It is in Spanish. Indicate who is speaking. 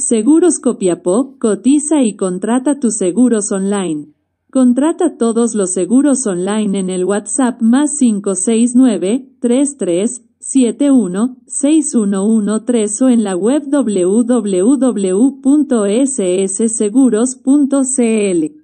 Speaker 1: Seguros Copiapó, cotiza y contrata tus seguros online. Contrata todos los seguros online en el WhatsApp más 569 33 71 6113 o en la web www.ssseguros.cl.